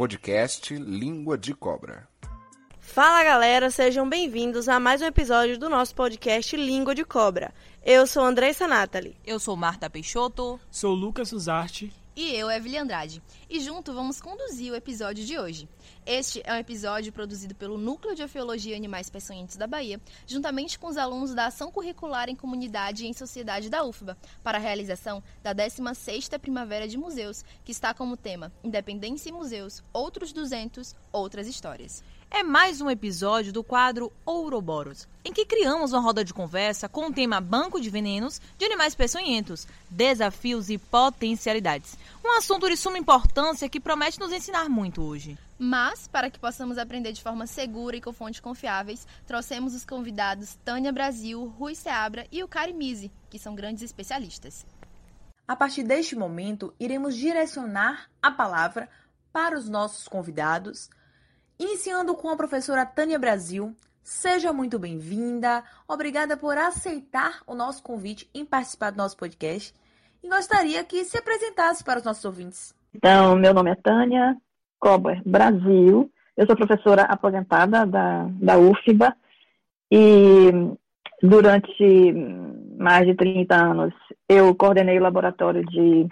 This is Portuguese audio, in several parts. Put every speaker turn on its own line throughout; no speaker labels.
podcast Língua de Cobra.
Fala galera, sejam bem-vindos a mais um episódio do nosso podcast Língua de Cobra. Eu sou Andressa Nathalie.
Eu sou Marta Peixoto.
Sou Lucas Suzarte.
E eu, Evelyn Andrade. E junto vamos conduzir o episódio de hoje. Este é um episódio produzido pelo Núcleo de Arqueologia e Animais Peçonhentos da Bahia, juntamente com os alunos da Ação Curricular em Comunidade e em Sociedade da UFBA, para a realização da 16ª Primavera de Museus, que está como tema Independência e Museus, Outros 200, Outras Histórias
é mais um episódio do quadro Ouroboros, em que criamos uma roda de conversa com o tema Banco de Venenos de Animais Peçonhentos, Desafios e Potencialidades. Um assunto de suma importância que promete nos ensinar muito hoje.
Mas, para que possamos aprender de forma segura e com fontes confiáveis, trouxemos os convidados Tânia Brasil, Rui Seabra e o Kari Mise, que são grandes especialistas.
A partir deste momento, iremos direcionar a palavra para os nossos convidados Iniciando com a professora Tânia Brasil. Seja muito bem-vinda. Obrigada por aceitar o nosso convite em participar do nosso podcast. E gostaria que se apresentasse para os nossos ouvintes.
Então, meu nome é Tânia Cober Brasil. Eu sou professora aposentada da, da UFBA e durante mais de 30 anos eu coordenei o laboratório de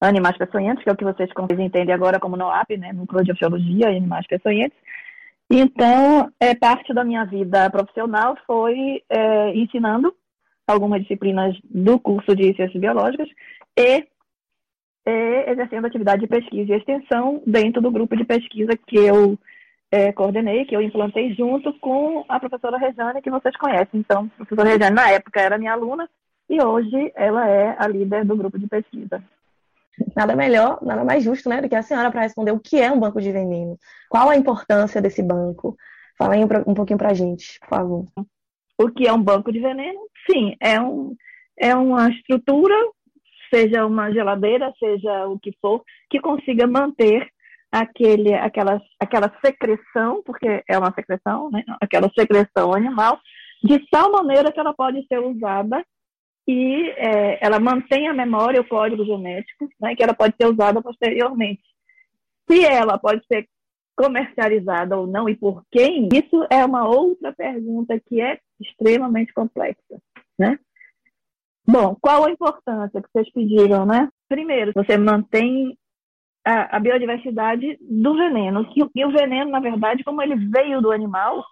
animais peçonhentos, que é o que vocês entendem agora como NOAP, né, Núcleo de Oceologia e Animais Peçonhentos. Então, é, parte da minha vida profissional foi é, ensinando algumas disciplinas do curso de Ciências Biológicas e é, exercendo atividade de pesquisa e extensão dentro do grupo de pesquisa que eu é, coordenei, que eu implantei junto com a professora Rejane, que vocês conhecem. Então, a professora Rejane, na época, era minha aluna e hoje ela é a líder do grupo de pesquisa.
Nada melhor, nada mais justo, né, do que a senhora para responder o que é um banco de veneno, qual a importância desse banco. Fala aí um pouquinho para a gente, por favor.
O que é um banco de veneno? Sim, é, um, é uma estrutura, seja uma geladeira, seja o que for, que consiga manter aquele, aquela, aquela secreção, porque é uma secreção, né? aquela secreção animal, de tal maneira que ela pode ser usada e é, ela mantém a memória, o código genético, né, que ela pode ser usada posteriormente. Se ela pode ser comercializada ou não e por quem, isso é uma outra pergunta que é extremamente complexa, né? Bom, qual a importância que vocês pediram, né? Primeiro, você mantém a, a biodiversidade do veneno. E, e o veneno, na verdade, como ele veio do animal,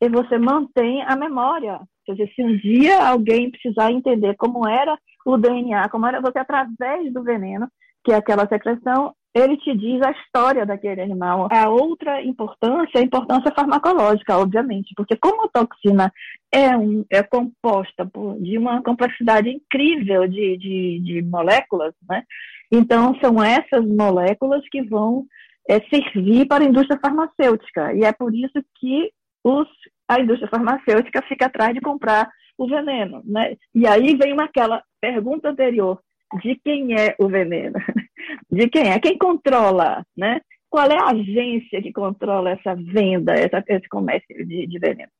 e você mantém a memória Quer dizer, se um dia alguém precisar entender como era o DNA, como era você através do veneno, que é aquela secreção, ele te diz a história daquele animal. A outra importância é a importância farmacológica, obviamente, porque como a toxina é, um, é composta por, de uma complexidade incrível de, de, de moléculas, né? então são essas moléculas que vão é, servir para a indústria farmacêutica. E é por isso que os a indústria farmacêutica fica atrás de comprar o veneno, né? E aí vem uma, aquela pergunta anterior, de quem é o veneno? De quem é? Quem controla, né? Qual é a agência que controla essa venda, essa, esse comércio de, de veneno?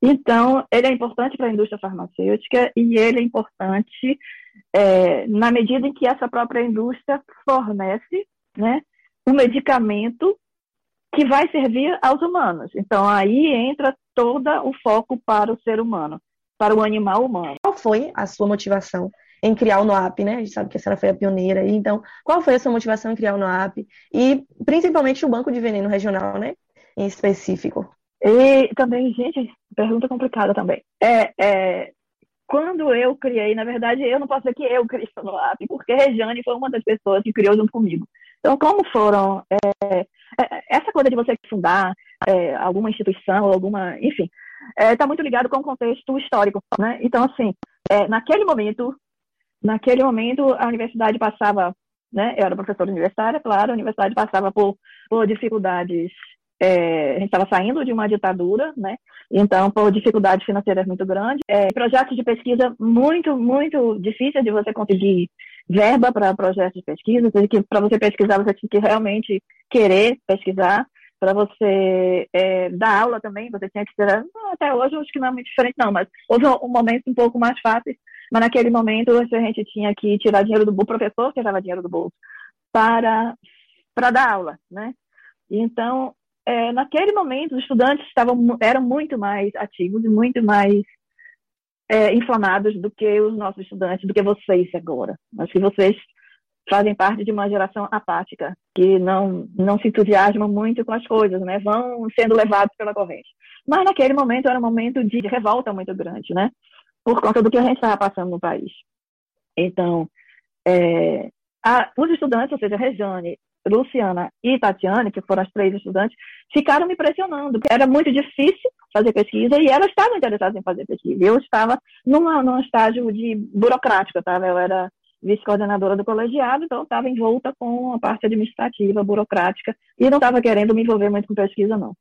Então, ele é importante para a indústria farmacêutica e ele é importante é, na medida em que essa própria indústria fornece né, um medicamento que vai servir aos humanos. Então, aí entra todo o foco para o ser humano, para o animal humano.
Qual foi a sua motivação em criar o NOAP, né? A gente sabe que a senhora foi a pioneira. Então, qual foi a sua motivação em criar o NOAP? E, principalmente, o Banco de Veneno Regional, né? Em específico.
E também, gente, pergunta complicada também. É, é, quando eu criei, na verdade, eu não posso dizer que eu criei o NOAP, porque a Regiane foi uma das pessoas que criou junto comigo. Então, como foram é, é, essa coisa de você fundar é, alguma instituição, alguma, enfim, está é, muito ligado com o contexto histórico, né? Então, assim, é, naquele momento, naquele momento, a universidade passava, né? Eu era professora universitária, claro, a universidade passava por, por dificuldades é, a gente estava saindo de uma ditadura, né? Então, por dificuldades financeiras muito grandes, é, projetos de pesquisa muito, muito difíceis de você conseguir verba para projetos de pesquisa, para você pesquisar você tinha que realmente querer pesquisar, para você é, dar aula também, você tinha que ter, até hoje acho que não é muito diferente não, mas houve um momento um pouco mais fácil, mas naquele momento a gente tinha que tirar dinheiro do bolso, o professor tirava dinheiro do bolso para para dar aula, né? Então, é, naquele momento, os estudantes estavam, eram muito mais ativos e muito mais é, inflamados do que os nossos estudantes, do que vocês agora. Acho que vocês fazem parte de uma geração apática, que não, não se entusiasma muito com as coisas, né? Vão sendo levados pela corrente. Mas naquele momento era um momento de revolta muito grande, né? Por conta do que a gente estava passando no país. Então, é, a, os estudantes, ou seja, Rejane, Luciana e Tatiane, que foram as três estudantes, ficaram me pressionando, porque era muito difícil fazer pesquisa e elas estavam interessadas em fazer pesquisa. Eu estava numa, num estágio de burocrático, tá? eu era vice-coordenadora do colegiado, então estava envolta com a parte administrativa, burocrática, e não estava querendo me envolver muito com pesquisa, não.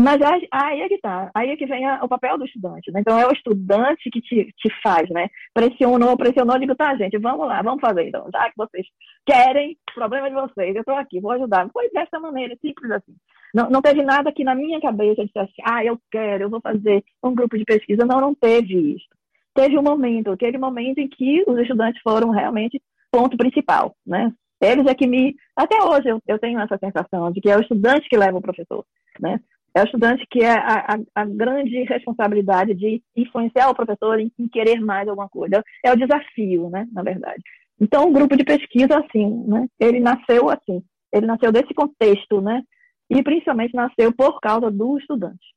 Mas aí é que tá, aí é que vem a, o papel do estudante, né? Então é o estudante que te, te faz, né? Pressionou, pressionou, digo, tá, gente, vamos lá, vamos fazer então. Já que vocês querem, problema de vocês, eu estou aqui, vou ajudar. Foi dessa maneira, simples assim. Não, não teve nada que na minha cabeça dissesse, ah, eu quero, eu vou fazer um grupo de pesquisa. Não, não teve isso teve um momento, aquele momento em que os estudantes foram realmente ponto principal, né? Eles é que me, até hoje eu, eu tenho essa sensação de que é o estudante que leva o professor, né? É o estudante que é a, a, a grande responsabilidade de influenciar o professor em, em, querer mais alguma coisa. É o desafio, né? Na verdade. Então, o grupo de pesquisa, assim, né? Ele nasceu assim. Ele nasceu desse contexto, né? E principalmente nasceu por causa do estudante.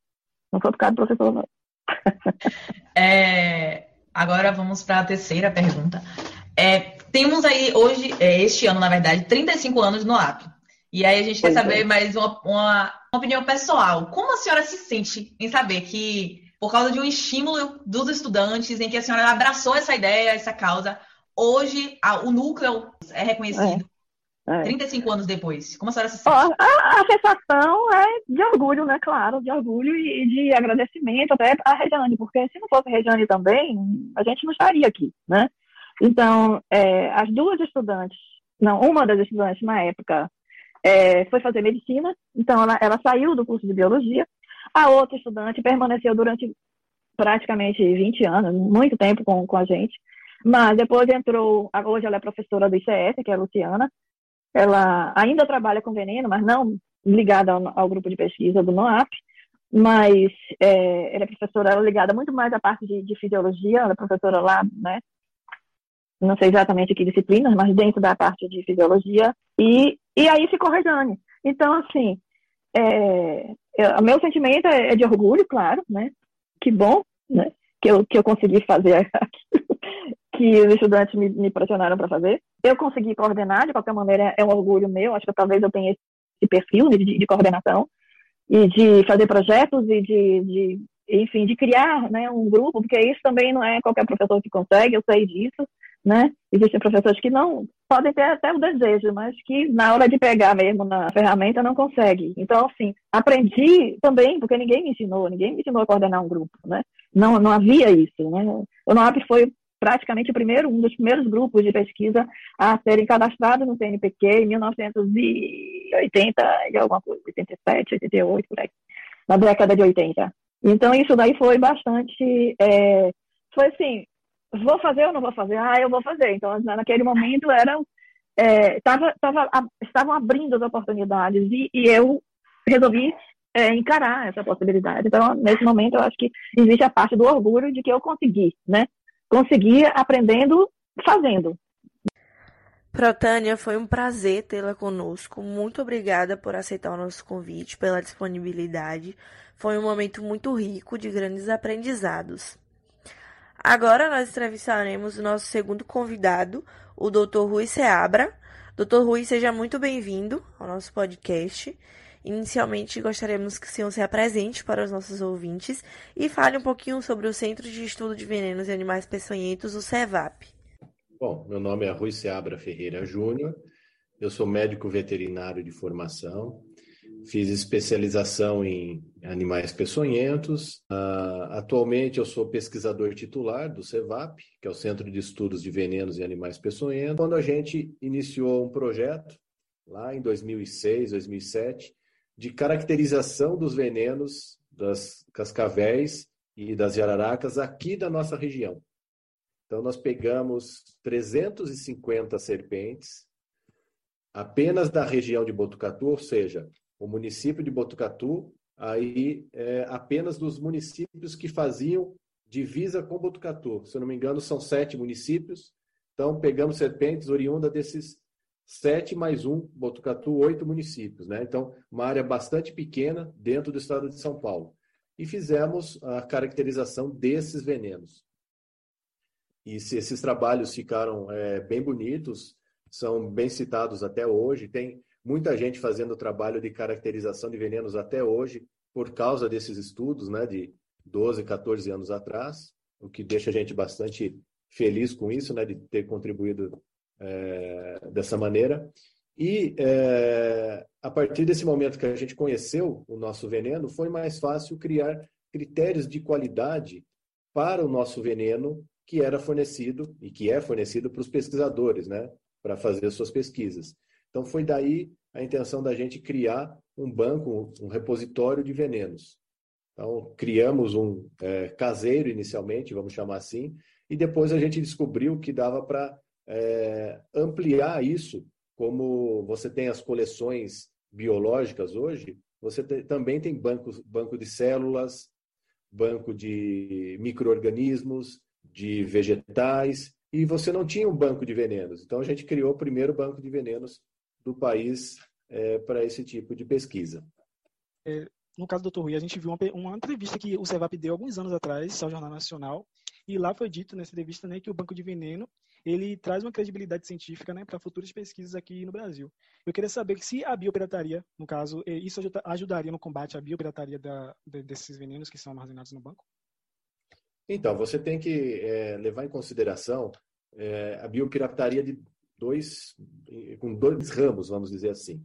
Não foi por causa do professor, não.
É, Agora vamos para a terceira pergunta. É, temos aí hoje, é, este ano, na verdade, 35 anos no AP. E aí a gente quer saber é. mais uma, uma, uma, opinião pessoal. Como a senhora se sente em saber que, por causa de um estímulo dos estudantes, em que a senhora abraçou essa ideia, essa causa, hoje a, o núcleo é reconhecido? É. 35 anos depois, como a senhora se sente?
a, a, sensação é de orgulho, né? Claro, de orgulho e de agradecimento até a Regiane, porque se não fosse a Regiane também, a gente não estaria aqui, né? Então, é, as duas estudantes, não, uma das estudantes na época é, foi fazer medicina, então ela, ela saiu do curso de biologia, a outra estudante permaneceu durante praticamente 20 anos, muito tempo com, com a gente, mas depois entrou, hoje ela é professora do ICS, que é a Luciana, ela ainda trabalha com veneno, mas não ligada ao, ao grupo de pesquisa do NOAP, mas é, ela é professora, ela é ligada muito mais à parte de, de, fisiologia, ela é professora lá, né? Não sei exatamente que disciplinas, mas dentro da parte de fisiologia, e, e aí ficou Rejane. Então, assim, é, o meu sentimento é, é de orgulho, claro, né? Que bom, né? Que eu, que eu consegui fazer aquilo que os estudantes me, me pressionaram para fazer. Eu consegui coordenar, de qualquer maneira, é um orgulho meu. Acho que talvez eu tenha esse perfil de, de coordenação e de fazer projetos e de, de, enfim, de criar né, um grupo, porque isso também não é qualquer professor que consegue, eu sei disso, né? Existem professores que não podem ter até o desejo, mas que na hora de pegar mesmo na ferramenta não consegue. Então, assim, aprendi também, porque ninguém me ensinou, ninguém me ensinou a coordenar um grupo, né? Não, não havia isso, né? O NOAP foi praticamente o primeiro, um dos primeiros grupos de pesquisa a serem cadastrados no CNPq em 1980 e alguma coisa, 87, 88, por aí, na década de 80. Então, isso daí foi bastante. É, foi assim: vou fazer ou não vou fazer? Ah, eu vou fazer. Então, naquele momento, eram. É, tava, tava, estavam abrindo as oportunidades e, e eu resolvi é, encarar essa possibilidade. Então, nesse momento, eu acho que existe a parte do orgulho de que eu consegui, né? Conseguir aprendendo fazendo.
Protânia, foi um prazer tê-la conosco. Muito obrigada por aceitar o nosso convite, pela disponibilidade. Foi um momento muito rico de grandes aprendizados. Agora nós entrevistaremos o nosso segundo convidado, o Dr. Rui Seabra. Dr. Rui, seja muito bem-vindo ao nosso podcast. Inicialmente, gostaríamos que o senhor se apresente para os nossos ouvintes e fale um pouquinho sobre o Centro de Estudo de Venenos e Animais Peçonhentos, o CEVAP.
Bom, meu nome é Rui Seabra Ferreira Júnior, eu sou médico veterinário de formação, fiz especialização em animais peçonhentos. Uh, atualmente eu sou pesquisador titular do CEVAP, que é o Centro de Estudos de Venenos e Animais Peçonhentos. Quando a gente iniciou um projeto, lá em 2006, 2007, de caracterização dos venenos das cascavéis e das jararacas aqui da nossa região. Então, nós pegamos 350 serpentes apenas da região de Botucatu, ou seja, o município de Botucatu, aí é, apenas dos municípios que faziam divisa com Botucatu. Se eu não me engano, são sete municípios. Então, pegamos serpentes oriunda desses sete mais um, Botucatu, oito municípios. Né? Então, uma área bastante pequena dentro do estado de São Paulo. E fizemos a caracterização desses venenos. E se esses trabalhos ficaram é, bem bonitos, são bem citados até hoje. Tem muita gente fazendo trabalho de caracterização de venenos até hoje, por causa desses estudos, né, de 12, 14 anos atrás, o que deixa a gente bastante feliz com isso, né, de ter contribuído é, dessa maneira. E é, a partir desse momento que a gente conheceu o nosso veneno, foi mais fácil criar critérios de qualidade para o nosso veneno que era fornecido e que é fornecido para os pesquisadores, né, para fazer suas pesquisas. Então foi daí a intenção da gente criar um banco, um repositório de venenos. Então criamos um é, caseiro inicialmente, vamos chamar assim, e depois a gente descobriu que dava para é, ampliar isso, como você tem as coleções biológicas hoje, você tem, também tem bancos, banco de células, banco de micro-organismos, de vegetais, e você não tinha um banco de venenos. Então a gente criou o primeiro banco de venenos do país é, para esse tipo de pesquisa.
É, no caso do Dr. Rui, a gente viu uma, uma entrevista que o CEVAP deu alguns anos atrás ao Jornal Nacional, e lá foi dito nessa entrevista né, que o banco de veneno ele traz uma credibilidade científica né, para futuras pesquisas aqui no Brasil. Eu queria saber se a biopirataria, no caso, é, isso ajudaria no combate à biopirataria da, desses venenos que são armazenados no banco?
Então, você tem que é, levar em consideração é, a biopirataria de dois, com dois ramos, vamos dizer assim.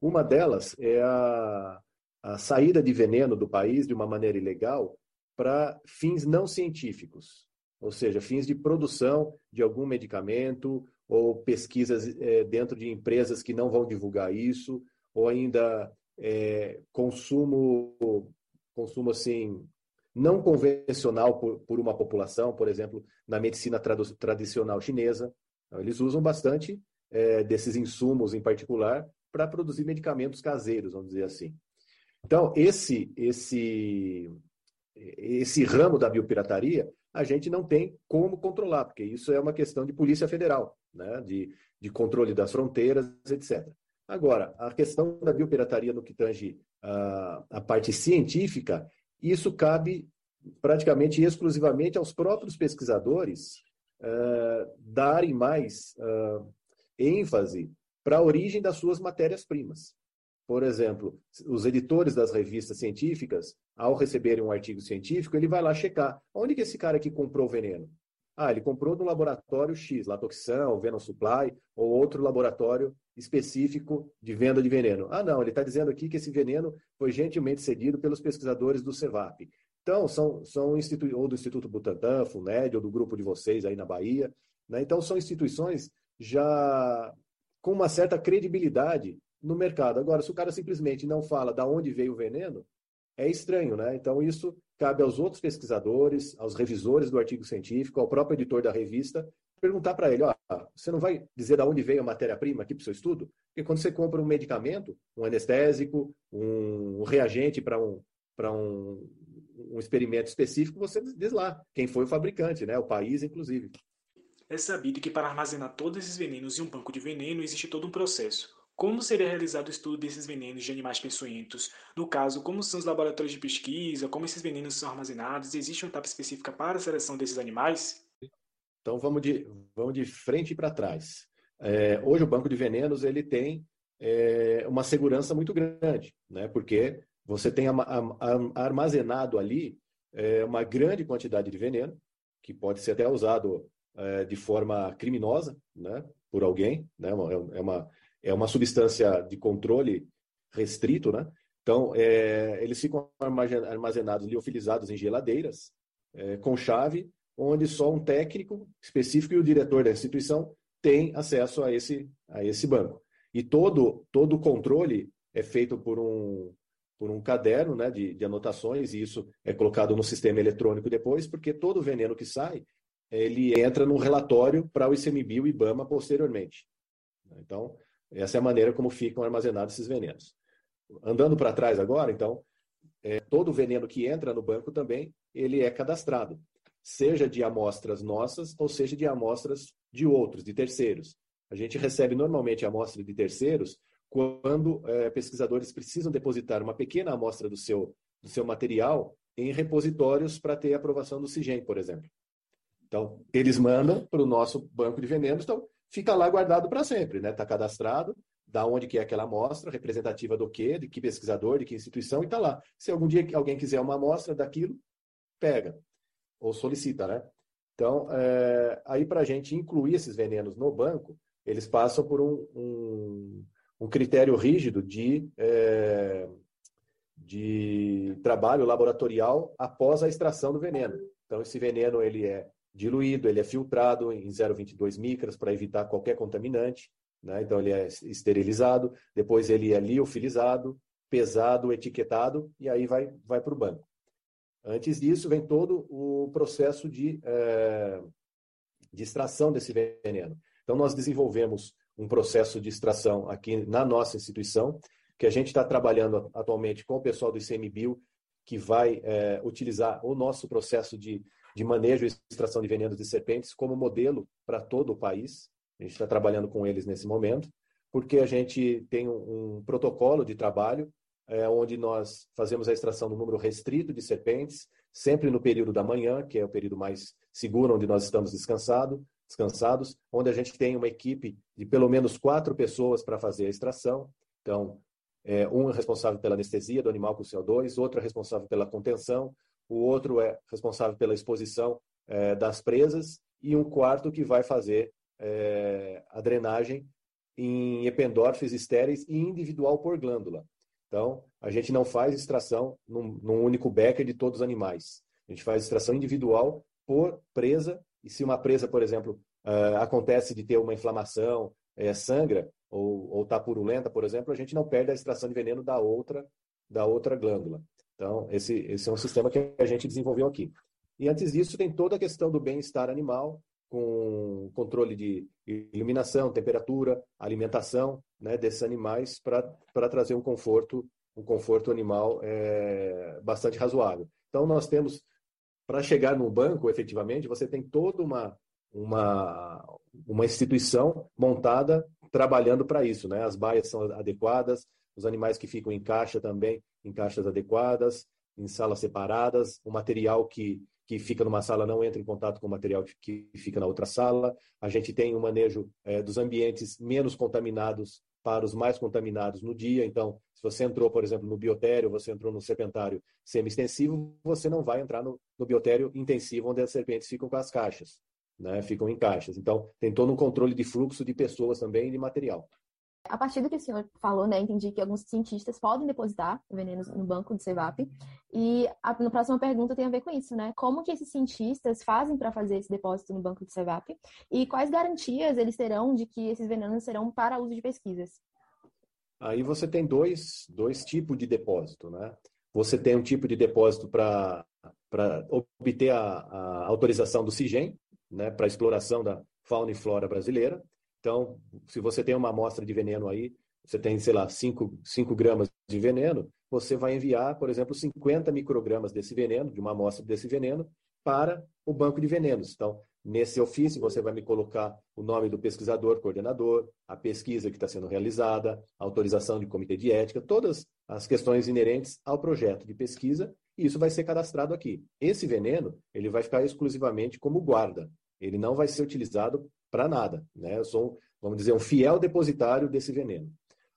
Uma delas é a, a saída de veneno do país de uma maneira ilegal para fins não científicos, ou seja, fins de produção de algum medicamento ou pesquisas é, dentro de empresas que não vão divulgar isso, ou ainda é, consumo, consumo assim não convencional por, por uma população, por exemplo, na medicina tradicional chinesa. Então, eles usam bastante é, desses insumos em particular para produzir medicamentos caseiros, vamos dizer assim. Então, esse, esse, esse ramo da biopirataria, a gente não tem como controlar, porque isso é uma questão de polícia federal, né? de, de controle das fronteiras, etc. Agora, a questão da biopirataria no que tange a, a parte científica, isso cabe praticamente exclusivamente aos próprios pesquisadores uh, darem mais uh, ênfase para a origem das suas matérias-primas. Por exemplo, os editores das revistas científicas, ao receberem um artigo científico, ele vai lá checar onde que esse cara aqui comprou o veneno. Ah, ele comprou no laboratório X, Latoxan, Venom Supply, ou outro laboratório específico de venda de veneno. Ah, não, ele está dizendo aqui que esse veneno foi gentilmente cedido pelos pesquisadores do CEVAP. Então, são, são institu ou do Instituto Butantan, FUNED, ou do grupo de vocês aí na Bahia. Né? Então, são instituições já com uma certa credibilidade no mercado. Agora, se o cara simplesmente não fala de onde veio o veneno, é estranho, né? Então, isso cabe aos outros pesquisadores, aos revisores do artigo científico, ao próprio editor da revista, perguntar para ele, ó, você não vai dizer de onde veio a matéria-prima aqui para o seu estudo? Porque quando você compra um medicamento, um anestésico, um reagente para um, um, um experimento específico, você diz lá quem foi o fabricante, né? O país, inclusive.
É sabido que para armazenar todos esses venenos em um banco de veneno existe todo um processo. Como seria realizado o estudo desses venenos de animais peçonhentos? No caso, como são os laboratórios de pesquisa, como esses venenos são armazenados? Existe uma etapa específica para a seleção desses animais?
Então vamos de, vamos de frente para trás. É, hoje o banco de venenos ele tem é, uma segurança muito grande, né? porque você tem armazenado ali é, uma grande quantidade de veneno, que pode ser até usado é, de forma criminosa né? por alguém, né? é, uma, é uma substância de controle restrito, né? Então, é, eles ficam armazenados, liofilizados em geladeiras, é, com chave, onde só um técnico específico e o diretor da instituição tem acesso a esse, a esse banco. E todo, todo o controle é feito por um, por um caderno né, de, de anotações, e isso é colocado no sistema eletrônico depois, porque todo o veneno que sai, ele entra num relatório para o ICMBio e IBAMA posteriormente. Então, Essa é a maneira como ficam armazenados esses venenos. Andando para trás agora, então, é, todo veneno que entra no banco também, ele é cadastrado, seja de amostras nossas ou seja de amostras de outros, de terceiros. A gente recebe normalmente amostra de terceiros quando é, pesquisadores precisam depositar uma pequena amostra do seu, do seu material em repositórios para ter aprovação do CIGEM, por exemplo. Então, eles mandam para o nosso banco de venenos, então fica lá guardado para sempre, né? Está cadastrado, da onde que é aquela amostra, representativa do quê, de que pesquisador, de que instituição, e está lá. Se algum dia alguém quiser uma amostra daquilo, pega, ou solicita, né? Então, é, aí para a gente incluir esses venenos no banco, eles passam por um, um, um critério rígido de, é, de trabalho laboratorial após a extração do veneno. Então, esse veneno ele é diluído, ele é filtrado em 0,22 micras para evitar qualquer contaminante. Né? Então, ele é esterilizado, depois ele é liofilizado, pesado, etiquetado, e aí vai, vai para o banco. Antes disso, vem todo o processo de, é, de extração desse veneno. Então, nós desenvolvemos um processo de extração aqui na nossa instituição, que a gente está trabalhando atualmente com o pessoal do ICMBio, que vai é, utilizar o nosso processo de, de manejo e extração de venenos de serpentes como modelo para todo o país. A gente está trabalhando com eles nesse momento, porque a gente tem um, um protocolo de trabalho é, onde nós fazemos a extração do número restrito de serpentes, sempre no período da manhã, que é o período mais seguro, onde nós estamos descansado, descansados, onde a gente tem uma equipe de pelo menos quatro pessoas para fazer a extração. Então, é, um é responsável pela anestesia do animal com CO2, outro é responsável pela contenção, o outro é responsável pela exposição é, das presas e um quarto que vai fazer é, a drenagem em ependórfis estéreis e individual por glândula. Então, a gente não faz extração num, num, único becker de todos os animais. A gente faz extração individual por presa, e se uma presa, por exemplo, uh, acontece de ter uma inflamação, é, sangra, ou está purulenta, por exemplo, a gente não perde a extração de veneno da outra, da outra glândula. Então, esse, esse é um sistema que a gente desenvolveu aqui. E antes disso, tem toda a questão do bem-estar animal, com controle de iluminação, temperatura, alimentação né, desses animais para trazer um conforto, um conforto animal é, bastante razoável. Então, nós temos, para chegar no banco, efetivamente, você tem toda uma, uma, uma instituição montada trabalhando para isso. Né? As baias são adequadas, os animais que ficam em caixa também, em caixas adequadas, em salas separadas, o material que que fica numa sala não entra em contato com o material que fica na outra sala. A gente tem um manejo é, dos ambientes menos contaminados para os mais contaminados no dia. Então, se você entrou, por exemplo, no biotério, você entrou no serpentário semi-extensivo, você não vai entrar no, no biotério intensivo, onde as serpentes ficam com as caixas, né? ficam em caixas. Então, tem todo um controle de fluxo de pessoas também e de material.
A partir do que o senhor falou, né, entendi que alguns cientistas podem depositar venenos no banco do CEVAP. E a, a próxima pergunta tem a ver com isso, né? Como que esses cientistas fazem para fazer esse depósito no banco do CEVAP? E quais garantias eles terão de que esses venenos serão para uso de pesquisas?
Aí você tem dois, dois tipos de depósito, né? Você tem um tipo de depósito para obter a, a autorização do CIGEM, né, para exploração da fauna e flora brasileira, então, se você tem uma amostra de veneno aí, você tem, sei lá, 5 gramas de veneno, você vai enviar, por exemplo, 50 microgramas desse veneno, de uma amostra desse veneno, para o banco de venenos. Então, nesse ofício, você vai me colocar o nome do pesquisador, coordenador, a pesquisa que está sendo realizada, a autorização de comitê de ética, todas as questões inerentes ao projeto de pesquisa, e isso vai ser cadastrado aqui. Esse veneno, ele vai ficar exclusivamente como guarda. Ele não vai ser utilizado para nada. Né? Eu sou, vamos dizer, um fiel depositário desse veneno.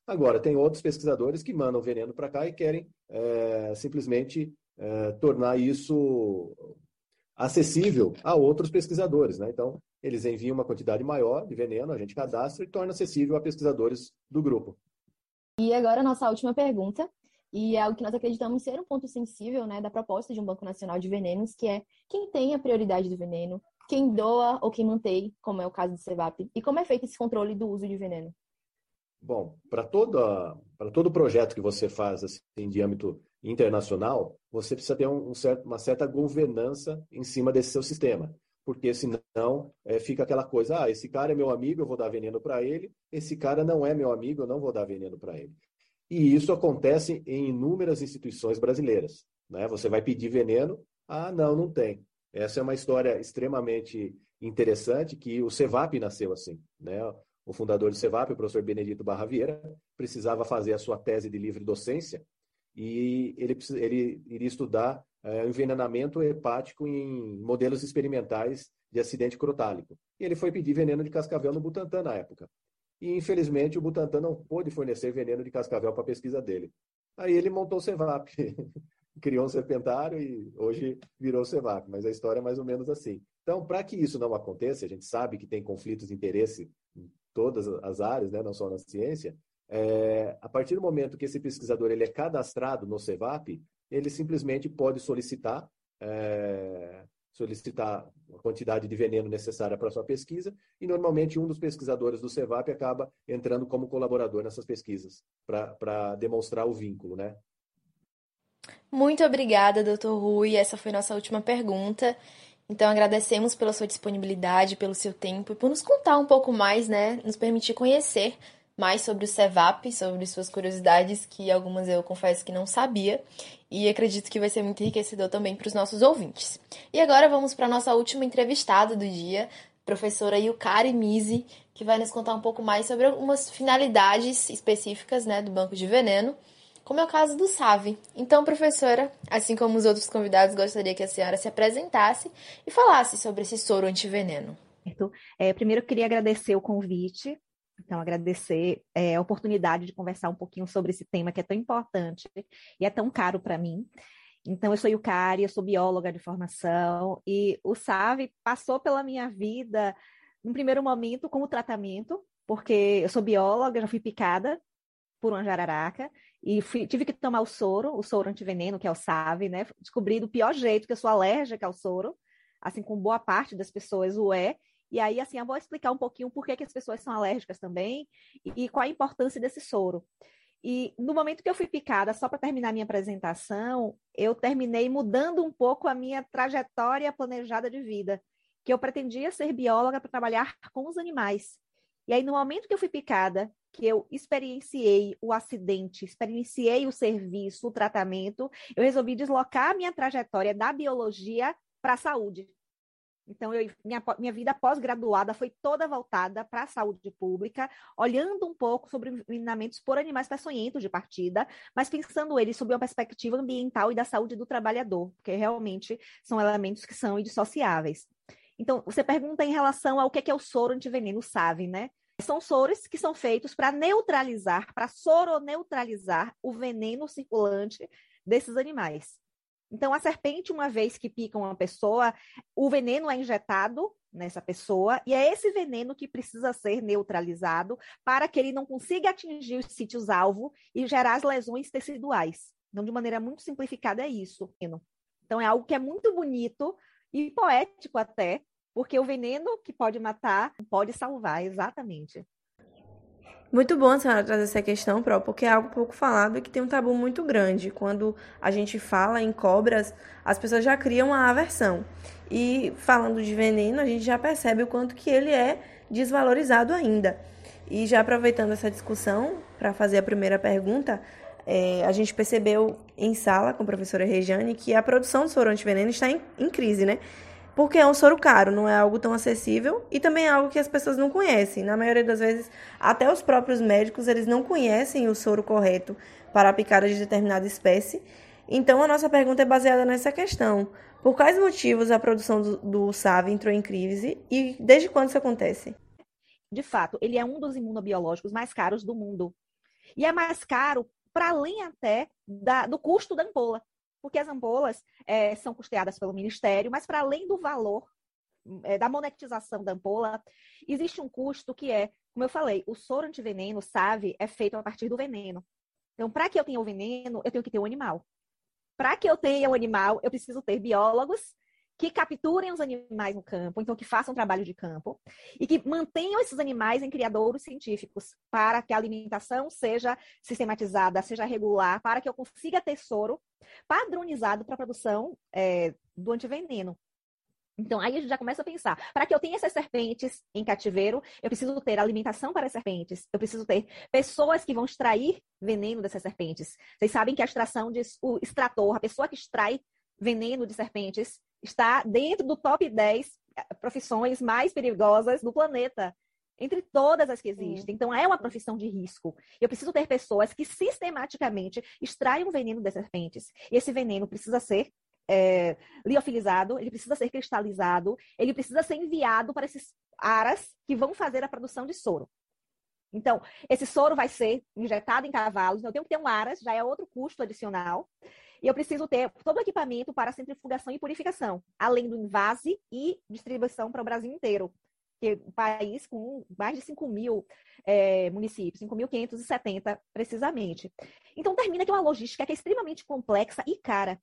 Agora, tem outros pesquisadores que mandam veneno para cá e querem é, simplesmente é, tornar isso acessível a outros pesquisadores. Né? Então, eles enviam uma quantidade maior de veneno, a gente cadastra e torna acessível a pesquisadores do grupo.
E agora nossa última pergunta, e é algo que nós acreditamos ser um ponto sensível né, da proposta de um Banco Nacional de Venenos, que é quem tem a prioridade do veneno, quem doa ou quem mantém, como é o caso do CEVAP? E como é feito esse controle do uso de veneno?
Bom, para todo projeto que você faz assim, de âmbito internacional, você precisa ter um, um certo, uma certa governança em cima desse seu sistema. porque senão é, fica aquela coisa, ah, esse cara é meu amigo, eu vou dar veneno para ele, esse cara não é meu amigo, eu não vou dar veneno para ele. E isso acontece em inúmeras instituições brasileiras. Né? Você vai pedir veneno, ah, não, não tem. Essa é uma história extremamente interessante que o CEVAP nasceu assim. Né? O fundador do CEVAP, o professor Benedito Barra Vieira, precisava fazer a sua tese de livre docência e ele, ele iria estudar é, envenenamento hepático em modelos experimentais de acidente crotálico. E ele foi pedir veneno de cascavel no Butantan na época. E, infelizmente, o Butantan não pôde fornecer veneno de cascavel para a pesquisa dele. Aí ele montou o CEVAP, criou um serpentário e hoje virou o CEVAP, mas a história é mais ou menos assim. Então, para que isso não aconteça, a gente sabe que tem conflitos de interesse em todas as áreas, né, não só na ciência, é, a partir do momento que esse pesquisador ele é cadastrado no CEVAP, ele simplesmente pode solicitar é, solicitar a quantidade de veneno necessária para sua pesquisa e normalmente um dos pesquisadores do CEVAP acaba entrando como colaborador nessas pesquisas para demonstrar o vínculo, né?
Muito obrigada, doutor Rui. Essa foi nossa última pergunta. Então agradecemos pela sua disponibilidade, pelo seu tempo e por nos contar um pouco mais, né? Nos permitir conhecer mais sobre o CEVAP, sobre suas curiosidades, que algumas eu confesso que não sabia, e acredito que vai ser muito enriquecedor também para os nossos ouvintes. E agora vamos para a nossa última entrevistada do dia, professora Yukari Misi, que vai nos contar um pouco mais sobre algumas finalidades específicas né, do banco de veneno, como é o caso do SAVE. Então, professora, assim como os outros convidados, gostaria que a senhora se apresentasse e falasse sobre esse soro antiveneno.
É, primeiro, eu queria agradecer o convite então, agradecer é, a oportunidade de conversar um pouquinho sobre esse tema que é tão importante e é tão caro para mim. Então, eu sou Yukari, eu sou bióloga de formação e o SAVE passou pela minha vida, no primeiro momento, como tratamento, porque eu sou bióloga, já fui picada por uma jararaca e fui, tive que tomar o soro, o soro antiveneno, que é o SAVE, né? Descobri do pior jeito que eu sou alérgica ao soro, assim como boa parte das pessoas o é, e aí, assim, eu vou explicar um pouquinho por que, que as pessoas são alérgicas também e, e qual a importância desse soro. E no momento que eu fui picada, só para terminar minha apresentação, eu terminei mudando um pouco a minha trajetória planejada de vida, que eu pretendia ser bióloga para trabalhar com os animais. E aí, no momento que eu fui picada, que eu experienciei o acidente, experienciei o serviço, o tratamento, eu resolvi deslocar a minha trajetória da biologia para a saúde. Então, eu, minha, minha vida pós-graduada foi toda voltada para a saúde pública, olhando um pouco sobre envenenamentos por animais peçonhentos de partida, mas pensando eles sob uma perspectiva ambiental e da saúde do trabalhador, porque realmente são elementos que são indissociáveis. Então, você pergunta em relação ao que é o soro antiveneno SAVE, né? São soros que são feitos para neutralizar, para soroneutralizar o veneno circulante desses animais. Então, a serpente, uma vez que pica uma pessoa, o veneno é injetado nessa pessoa, e é esse veneno que precisa ser neutralizado para que ele não consiga atingir os sítios-alvo e gerar as lesões teciduais. Então, de maneira muito simplificada, é isso. Então, é algo que é muito bonito e poético até, porque o veneno que pode matar pode salvar, exatamente.
Muito bom a senhora trazer essa questão, Pro, porque é algo pouco falado e que tem um tabu muito grande. Quando a gente fala em cobras, as pessoas já criam uma aversão. E falando de veneno, a gente já percebe o quanto que ele é desvalorizado ainda. E já aproveitando essa discussão, para fazer a primeira pergunta, é, a gente percebeu em sala com a professora Rejane que a produção do soro antiveneno está em, em crise, né? porque é um soro caro, não é algo tão acessível e também é algo que as pessoas não conhecem. Na maioria das vezes, até os próprios médicos, eles não conhecem o soro correto para a picada de determinada espécie. Então, a nossa pergunta é baseada nessa questão. Por quais motivos a produção do, do SAV entrou em crise e desde quando isso acontece?
De fato, ele é um dos imunobiológicos mais caros do mundo. E é mais caro para além até da, do custo da ampola porque as ampolas é, são custeadas pelo Ministério, mas para além do valor é, da monetização da ampola, existe um custo que é, como eu falei, o soro antiveneno, SAVE, é feito a partir do veneno. Então, para que eu tenha o veneno, eu tenho que ter o animal. Para que eu tenha o animal, eu preciso ter biólogos que capturem os animais no campo, então que façam trabalho de campo e que mantenham esses animais em criadouros científicos para que a alimentação seja sistematizada, seja regular, para que eu consiga ter soro padronizado para a produção é, do antiveneno. Então, aí a gente já começa a pensar: para que eu tenha essas serpentes em cativeiro, eu preciso ter alimentação para as serpentes, eu preciso ter pessoas que vão extrair veneno dessas serpentes. Vocês sabem que a extração de o extrator, a pessoa que extrai veneno de serpentes, está dentro do top 10 eh, profissões mais perigosas do planeta. Entre todas as que existem. Então, é uma profissão de risco. Eu preciso ter pessoas que sistematicamente extraiam veneno das serpentes. E esse veneno precisa ser é, liofilizado, ele precisa ser cristalizado, ele precisa ser enviado para esses aras que vão fazer a produção de soro. Então, esse soro vai ser injetado em cavalos, então eu tenho que ter um aras, já é outro custo adicional. E eu preciso ter todo o equipamento para centrifugação e purificação, além do invase e distribuição para o Brasil inteiro. Que é um país com mais de 5 mil é, municípios, 5.570 precisamente. Então, termina que é uma logística que é extremamente complexa e cara.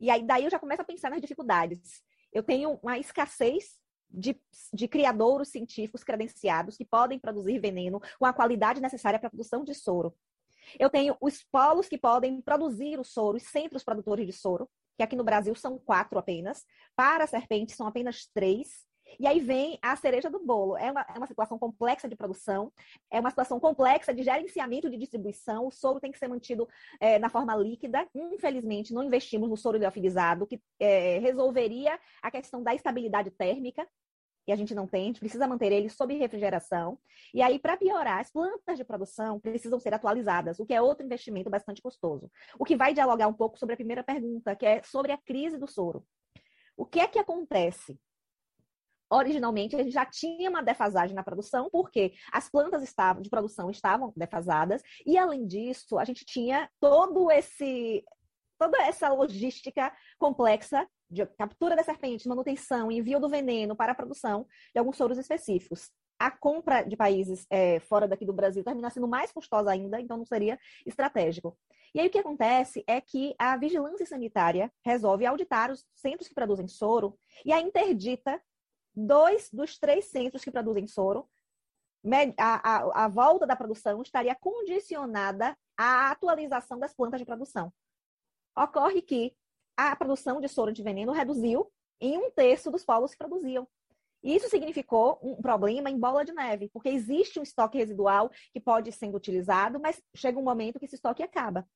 E aí daí eu já começo a pensar nas dificuldades. Eu tenho uma escassez de, de, criadouros científicos credenciados que podem produzir veneno com a qualidade necessária para a produção de soro. Eu tenho os polos que podem produzir o soro, os centros produtores de soro, que aqui no Brasil são quatro apenas. Para a serpente são apenas três. E aí vem a cereja do bolo. É uma, é uma situação complexa de produção, é uma situação complexa de gerenciamento de distribuição. O soro tem que ser mantido é, na forma líquida. Infelizmente, não investimos no soro liofilizado, que é, resolveria a questão da estabilidade térmica e a gente não tem, a gente precisa manter ele sob refrigeração. E aí, para piorar, as plantas de produção precisam ser atualizadas, o que é outro investimento bastante custoso. O que vai dialogar um pouco sobre a primeira pergunta, que é sobre a crise do soro. O que é que acontece? originalmente a gente já tinha uma defasagem na produção, porque as plantas estavam, de produção estavam defasadas, e além disso, a gente tinha todo esse toda essa logística complexa de captura da serpente, manutenção, envio do veneno para a produção de alguns soros específicos. A compra de países é, fora daqui do Brasil termina sendo mais custosa ainda, então não seria estratégico. E aí o que acontece é que a vigilância sanitária resolve auditar os centros que produzem soro e a interdita dois dos três centros que produzem soro, a, a, a volta da produção estaria condicionada à atualização das plantas de produção. Ocorre que a produção de soro de veneno reduziu em um terço dos polos que produziam. Isso significou um problema em bola de neve, porque existe um estoque residual que pode ser utilizado, mas chega um momento que esse estoque acaba.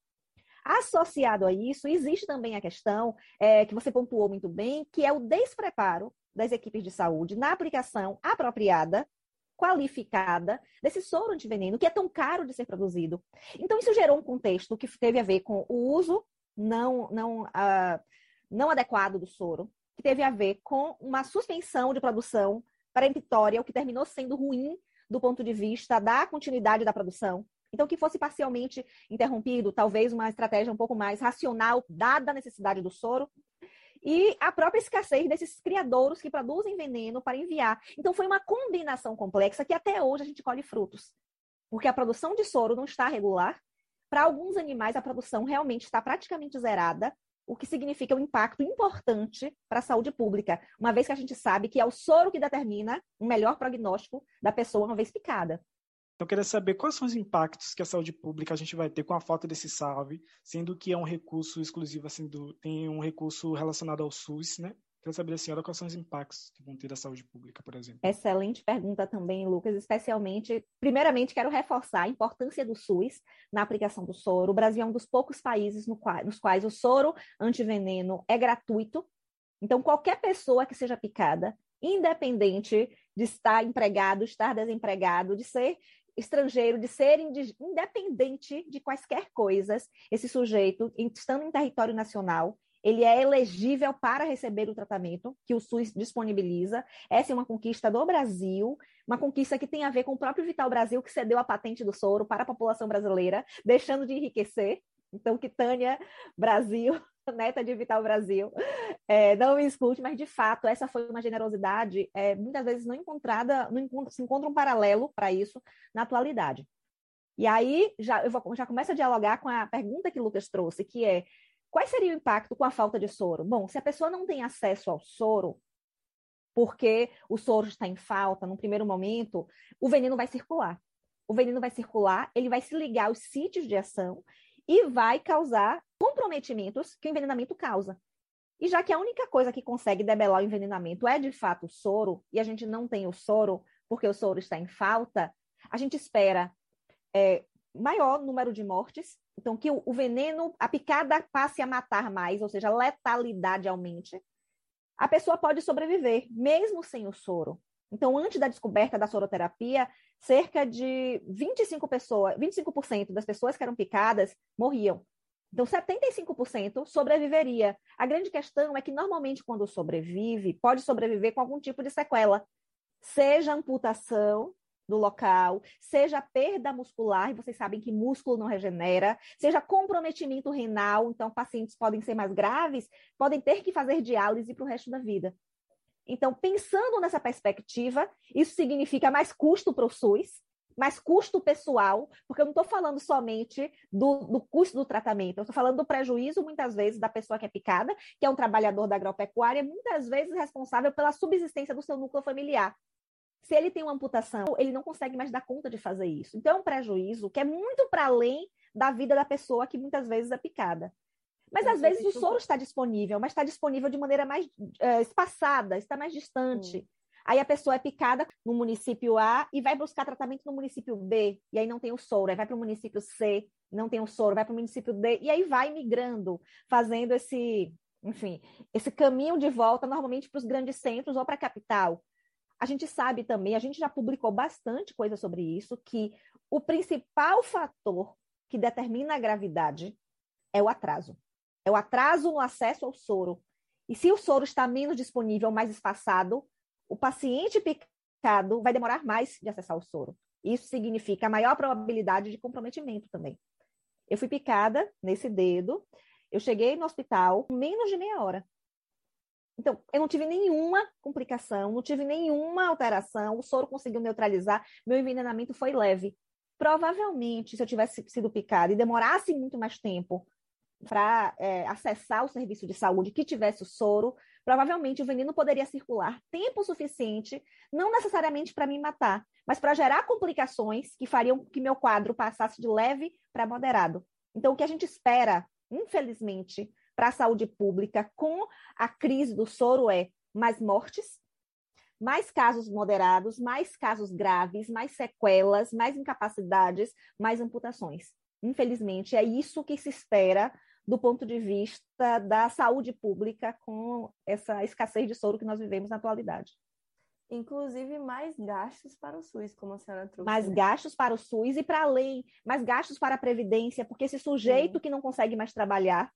Associado a isso, existe também a questão é, que você pontuou muito bem, que é o despreparo das equipes de saúde na aplicação apropriada, qualificada desse soro antiveneno que é tão caro de ser produzido. Então, isso gerou um contexto que teve a ver com o uso não, não, uh, não adequado do soro, que teve a ver com uma suspensão de produção peremptória, o que terminou sendo ruim do ponto de vista da continuidade da produção. Então, que fosse parcialmente interrompido, talvez uma estratégia um pouco mais racional, dada a necessidade do soro, e a própria escassez desses criadouros que produzem veneno para enviar. Então foi uma combinação complexa que até hoje a gente colhe frutos. Porque a produção de soro não está regular. Para alguns animais, a produção realmente está praticamente zerada, o que significa um impacto importante para a saúde pública, uma vez que a gente sabe que é o soro que determina o melhor prognóstico da pessoa uma vez picada.
Então, eu queria saber quais são os impactos que a saúde pública a gente vai ter com a falta desse salve, sendo que é um recurso exclusivo, assim, do, tem um recurso relacionado ao SUS, né? Queria saber da senhora quais são os impactos que vão ter da saúde pública, por exemplo.
Excelente pergunta também, Lucas. Especialmente, primeiramente, quero reforçar a importância do SUS na aplicação do soro. O Brasil é um dos poucos países no qual, nos quais o soro antiveneno é gratuito. Então, qualquer pessoa que seja picada, independente de estar empregado, estar desempregado, de ser estrangeiro, de ser independente de quaisquer coisas, esse sujeito, estando em território nacional, ele é elegível para receber o tratamento que o SUS disponibiliza. Essa é uma conquista do Brasil, uma conquista que tem a ver com o próprio Vital Brasil, que cedeu a patente do soro para a população brasileira, deixando de enriquecer. Então, que Tânia Brasil neta de Vital Brasil, é, não me escute, mas de fato essa foi uma generosidade é, muitas vezes não encontrada, não encontra, se encontra um paralelo para isso na atualidade. E aí já eu vou, já começo a dialogar com a pergunta que o Lucas trouxe, que é qual seria o impacto com a falta de soro? Bom, se a pessoa não tem acesso ao soro, porque o soro está em falta, no primeiro momento, o veneno vai circular. O veneno vai circular, ele vai se ligar aos sítios de ação e vai causar comprometimentos que o envenenamento causa. E já que a única coisa que consegue debelar o envenenamento é de fato o soro, e a gente não tem o soro porque o soro está em falta, a gente espera é, maior número de mortes, então que o, o veneno, a picada passe a matar mais, ou seja, a letalidade aumente. A pessoa pode sobreviver, mesmo sem o soro. Então, antes da descoberta da soroterapia, cerca de 25 pessoas, 25% das pessoas que eram picadas morriam. Então, 75% sobreviveria. A grande questão é que, normalmente, quando sobrevive, pode sobreviver com algum tipo de sequela, seja amputação do local, seja perda muscular, e vocês sabem que músculo não regenera, seja comprometimento renal, então pacientes podem ser mais graves, podem ter que fazer diálise para o resto da vida. Então, pensando nessa perspectiva, isso significa mais custo para o SUS, mais custo pessoal, porque eu não estou falando somente do, do, custo do tratamento, eu estou falando do prejuízo, muitas vezes, da pessoa que é picada, que é um trabalhador da agropecuária, muitas vezes responsável pela subsistência do seu núcleo familiar. Se ele tem uma amputação, ele não consegue mais dar conta de fazer isso. Então, é um prejuízo que é muito para além da vida da pessoa que muitas vezes é picada. Mas às vezes o soro está disponível, mas está disponível de maneira mais uh, espaçada, está mais distante. Hum. Aí a pessoa é picada no município A e vai buscar tratamento no município B, e aí não tem o soro, aí vai para o município C, não tem o soro, vai para o município D, e aí vai migrando, fazendo esse, enfim, esse caminho de volta normalmente para os grandes centros ou para a capital. A gente sabe também, a gente já publicou bastante coisa sobre isso, que o principal fator que determina a gravidade é o atraso. É o atraso no acesso ao soro. E se o soro está menos disponível, mais espaçado, o paciente picado vai demorar mais de acessar o soro. Isso significa maior probabilidade de comprometimento também. Eu fui picada nesse dedo, eu cheguei no hospital menos de meia hora. Então, eu não tive nenhuma complicação, não tive nenhuma alteração, o soro conseguiu neutralizar, meu envenenamento foi leve. Provavelmente, se eu tivesse sido picada e demorasse muito mais tempo para é, acessar o serviço de saúde que tivesse o soro, provavelmente o veneno poderia circular tempo suficiente, não necessariamente para me matar, mas para gerar complicações que fariam que meu quadro passasse de leve para moderado. Então, o que a gente espera, infelizmente, para a saúde pública com a crise do soro é mais mortes, mais casos moderados, mais casos graves, mais sequelas, mais incapacidades, mais amputações. Infelizmente, é isso que se espera do ponto de vista da saúde pública com essa escassez de soro que nós vivemos na atualidade.
Inclusive, mais gastos para o SUS, como a senhora trouxe.
Mais né? gastos para o SUS e para além, mais gastos para a Previdência, porque esse sujeito Sim. que não consegue mais trabalhar,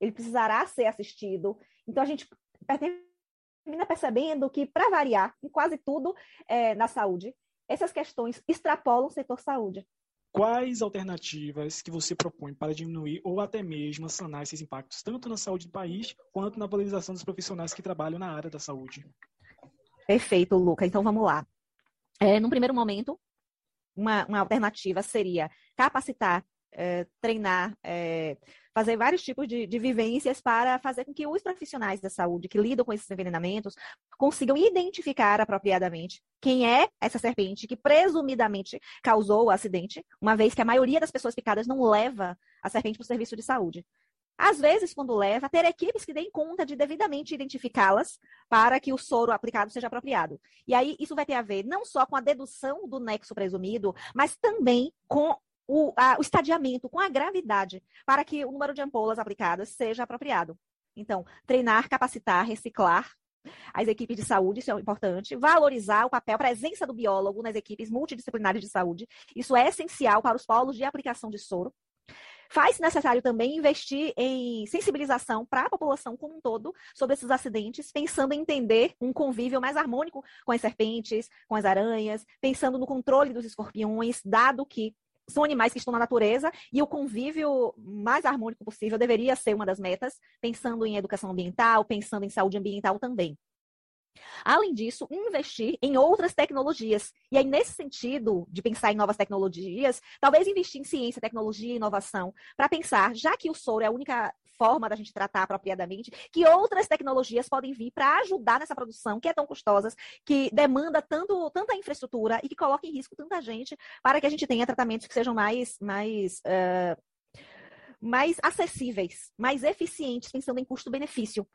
ele precisará ser assistido. Então, a gente termina percebendo que, para variar, em quase tudo é, na saúde, essas questões extrapolam o setor saúde
quais alternativas que você propõe para diminuir ou até mesmo sanar esses impactos, tanto na saúde do país quanto na valorização dos profissionais que trabalham na área da saúde?
Perfeito, Luca. Então vamos lá. É, num primeiro momento, uma, uma alternativa seria capacitar é, treinar, é, fazer vários tipos de, de, vivências para fazer com que os profissionais da saúde que lidam com esses envenenamentos consigam identificar apropriadamente quem é essa serpente que presumidamente causou o acidente, uma vez que a maioria das pessoas picadas não leva a serpente para o serviço de saúde. Às vezes, quando leva, ter equipes que deem conta de devidamente identificá-las para que o soro aplicado seja apropriado. E aí, isso vai ter a ver não só com a dedução do nexo presumido, mas também com o, a, o estadiamento com a gravidade para que o número de ampolas aplicadas seja apropriado. Então, treinar, capacitar, reciclar as equipes de saúde, isso é importante. Valorizar o papel, a presença do biólogo nas equipes multidisciplinares de saúde. Isso é essencial para os polos de aplicação de soro. Faz necessário também investir em sensibilização para a população como um todo sobre esses acidentes, pensando em entender um convívio mais harmônico com as serpentes, com as aranhas, pensando no controle dos escorpiões, dado que são animais que estão na natureza e o convívio mais harmônico possível deveria ser uma das metas, pensando em educação ambiental, pensando em saúde ambiental também. Além disso, investir em outras tecnologias. E aí, nesse sentido de pensar em novas tecnologias, talvez investir em ciência, tecnologia e inovação, para pensar, já que o soro é a única forma da gente tratar apropriadamente, que outras tecnologias podem vir para ajudar nessa produção que é tão custosa, que demanda tanto, tanta infraestrutura e que coloca em risco tanta gente, para que a gente tenha tratamentos que sejam mais, mais uh, mais acessíveis, mais eficientes, pensando em custo-benefício.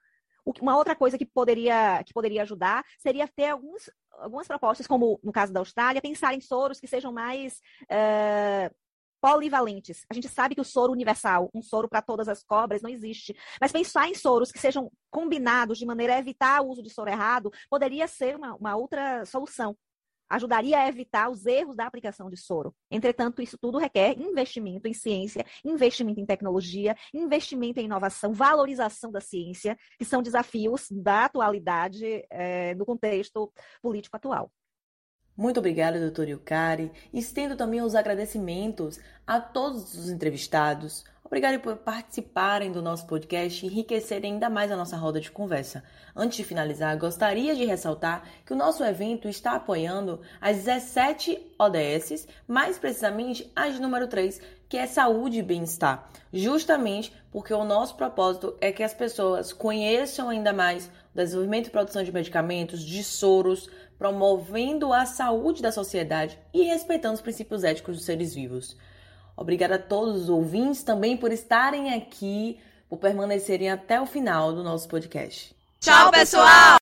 Uma outra coisa que poderia, que poderia ajudar seria ter alguns, algumas propostas, como no caso da Austrália, pensar em soros que sejam mais uh, polivalentes. A gente sabe que o soro universal, um soro para todas as cobras, não existe. Mas pensar em soros que sejam combinados de maneira a evitar o uso de soro errado poderia ser uma, uma outra solução ajudaria a evitar os erros da aplicação de soro. Entretanto, isso tudo requer investimento em ciência, investimento em tecnologia, investimento em inovação, valorização da ciência, que são desafios da atualidade é, no contexto político atual.
Muito obrigada, doutor Yukari. Estendo também os agradecimentos a todos os entrevistados. Obrigado por participarem do nosso podcast e enriquecerem ainda mais a nossa roda de conversa. Antes de finalizar, gostaria de ressaltar que o nosso evento está apoiando as 17 ODS, mais precisamente a de número 3, que é saúde e bem-estar. Justamente porque o nosso propósito é que as pessoas conheçam ainda mais o desenvolvimento e produção de medicamentos, de soros, promovendo a saúde da sociedade e respeitando os princípios éticos dos seres vivos. Obrigada a todos os ouvintes também por estarem aqui, por permanecerem até o final do nosso podcast.
Tchau, pessoal!